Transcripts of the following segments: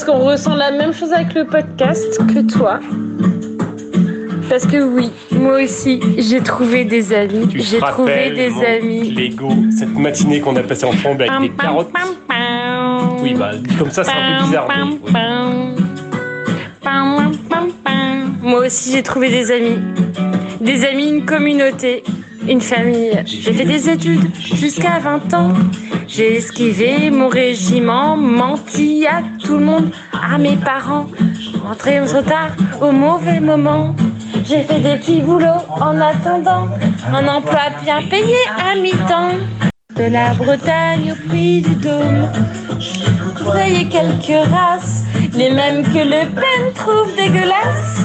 parce qu'on ressent la même chose avec le podcast que toi. Parce que oui, moi aussi, j'ai trouvé des amis. J'ai trouvé des mon amis. Lego, cette matinée qu'on a passée ensemble avec des carottes. Oui, bah, comme ça, c'est un peu bizarre. Moi aussi, j'ai trouvé des amis. Des amis, une communauté, une famille. J'ai fait des études jusqu'à 20 ans. J'ai esquivé mon régiment, menti à tout le monde, à mes parents. Rentré trop tard au mauvais moment. J'ai fait des petits boulots en attendant un emploi bien payé à mi-temps. De la Bretagne au prix du Dôme. Voyez quelques races, les mêmes que Le Pen trouve dégueulasses.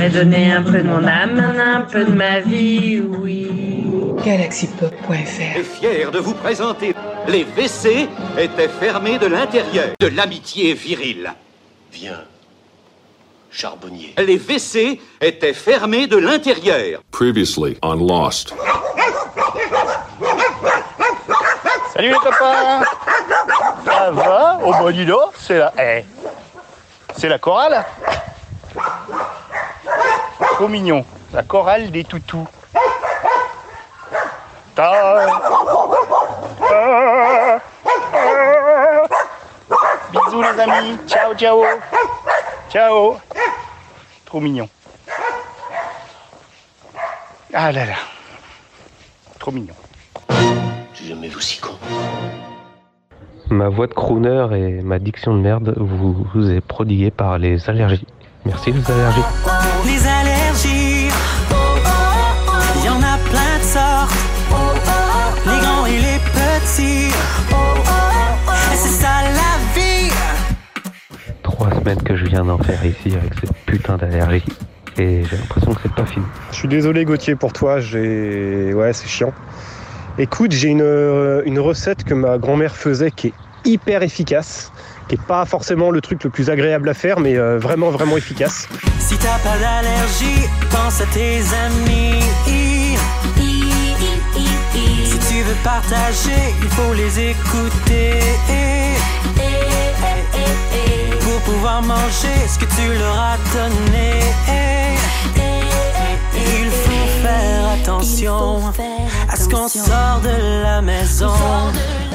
Ai donné un peu de mon âme, un peu de ma vie, oui. galaxypop.fr. est fier de vous présenter. Les WC étaient fermés de l'intérieur. De l'amitié virile. Viens, charbonnier. Les WC étaient fermés de l'intérieur. Previously on Lost. Salut les copains Ça va? Au bon dis donc, c'est la... eh, c'est la chorale? Trop mignon. La chorale des toutous. Ta- ta- Bisous les amis. Ciao, ciao. Ciao. Trop mignon. Ah là là. Trop mignon. J'ai jamais vu si con. Ma voix de crooner et ma diction de merde vous, vous est prodiguée par les allergies. Merci les allergies. Semaines que je viens d'en faire ici avec cette putain d'allergie. Et j'ai l'impression que c'est pas fini. Je suis désolé Gauthier pour toi, j'ai... Ouais, c'est chiant. Écoute, j'ai une, euh, une recette que ma grand-mère faisait qui est hyper efficace, qui est pas forcément le truc le plus agréable à faire, mais euh, vraiment, vraiment efficace. Si t'as pas d'allergie, pense à tes amis. Si tu veux partager, il faut les écouter. Ce que tu leur as donné. Il faut faire attention à ce qu'on sort de la maison.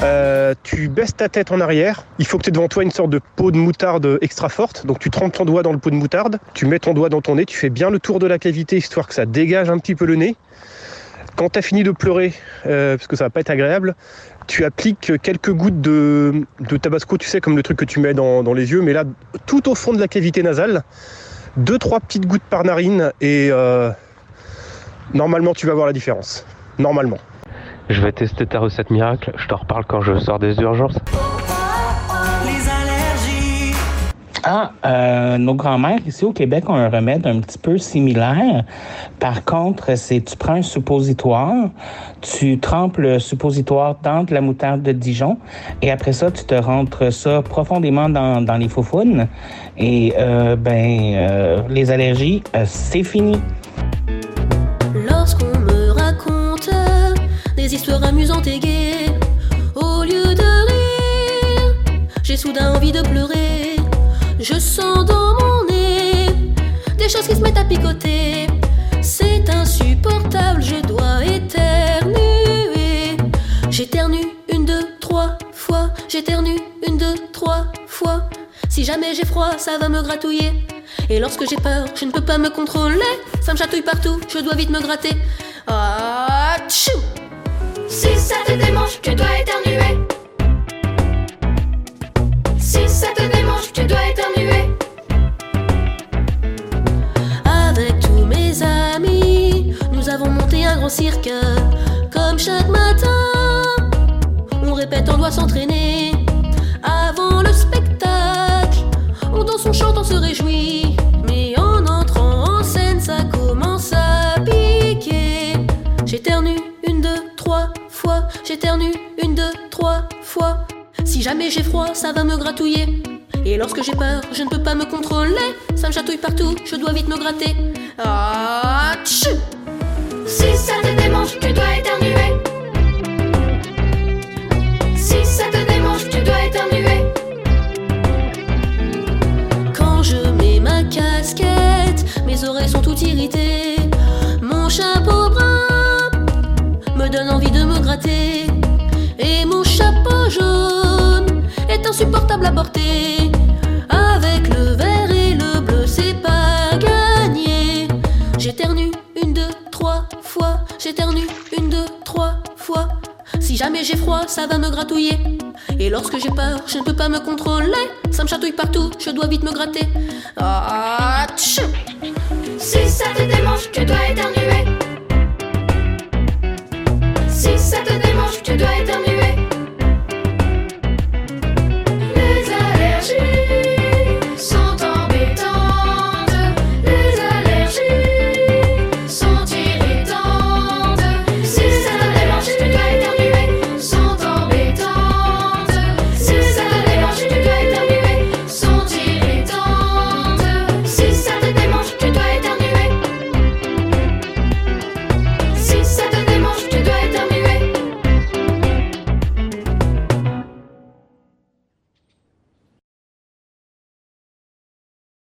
Euh, tu baisses ta tête en arrière. Il faut que tu aies devant toi une sorte de peau de moutarde extra forte. Donc tu trempes ton doigt dans le pot de moutarde, tu mets ton doigt dans ton nez, tu fais bien le tour de la cavité histoire que ça dégage un petit peu le nez. Quand tu fini de pleurer, euh, parce que ça va pas être agréable, tu appliques quelques gouttes de, tabasco, tu sais, comme le truc que tu mets dans, les yeux, mais là, tout au fond de la cavité nasale. Deux, trois petites gouttes par narine et euh, normalement tu vas voir la différence. Normalement. Je vais tester ta recette miracle. Je t'en reparle quand je sors des urgences. Ah, euh, nos grands-mères ici au Québec ont un remède un petit peu similaire. Par contre, c'est tu prends un suppositoire, tu trempes le suppositoire dans de la moutarde de Dijon et après ça, tu te rentres ça profondément dans, les faufounes et euh, ben euh, les allergies, c'est fini. Lorsqu'on me raconte des histoires amusantes et gaies, au lieu de j'ai soudain envie de pleurer. Je sens dans mon nez des choses qui se mettent à picoter. C'est insupportable, je dois éternuer. J'éternue une, deux, trois fois. J'éternue une, deux, trois fois. Si jamais j'ai froid, ça va me gratouiller. Et lorsque j'ai peur, je ne peux pas me contrôler. Ça me chatouille partout, je dois vite me gratter. Ah, tchou Si ça te démange, Comme chaque matin, on répète, on doit s'entraîner. Avant le spectacle, on danse, on chante, on se réjouit. Mais en entrant en scène, ça commence à piquer. J'éternue une, deux, trois j'éternue une, deux, trois fois. Si jamais j'ai froid, ça va me gratouiller. Et lorsque j'ai peur, je ne peux pas me contrôler. Ça me chatouille partout, je dois vite me gratter. Ah, tchou Si ça te démange, tu dois éternuer. Si ça te démange, tu dois éternuer. Quand je mets ma casquette, mes oreilles sont toutes irritées. Mon chapeau brun me donne envie de me gratter. Et mon chapeau jaune est insupportable à porter. jamais j'ai froid, ça va me gratouiller. Et lorsque j'ai peur, je ne peux pas me contrôler. Ça me chatouille partout, je dois vite me gratter. Ah, si ça te démange, tu dois éternuer. Si ça te démange,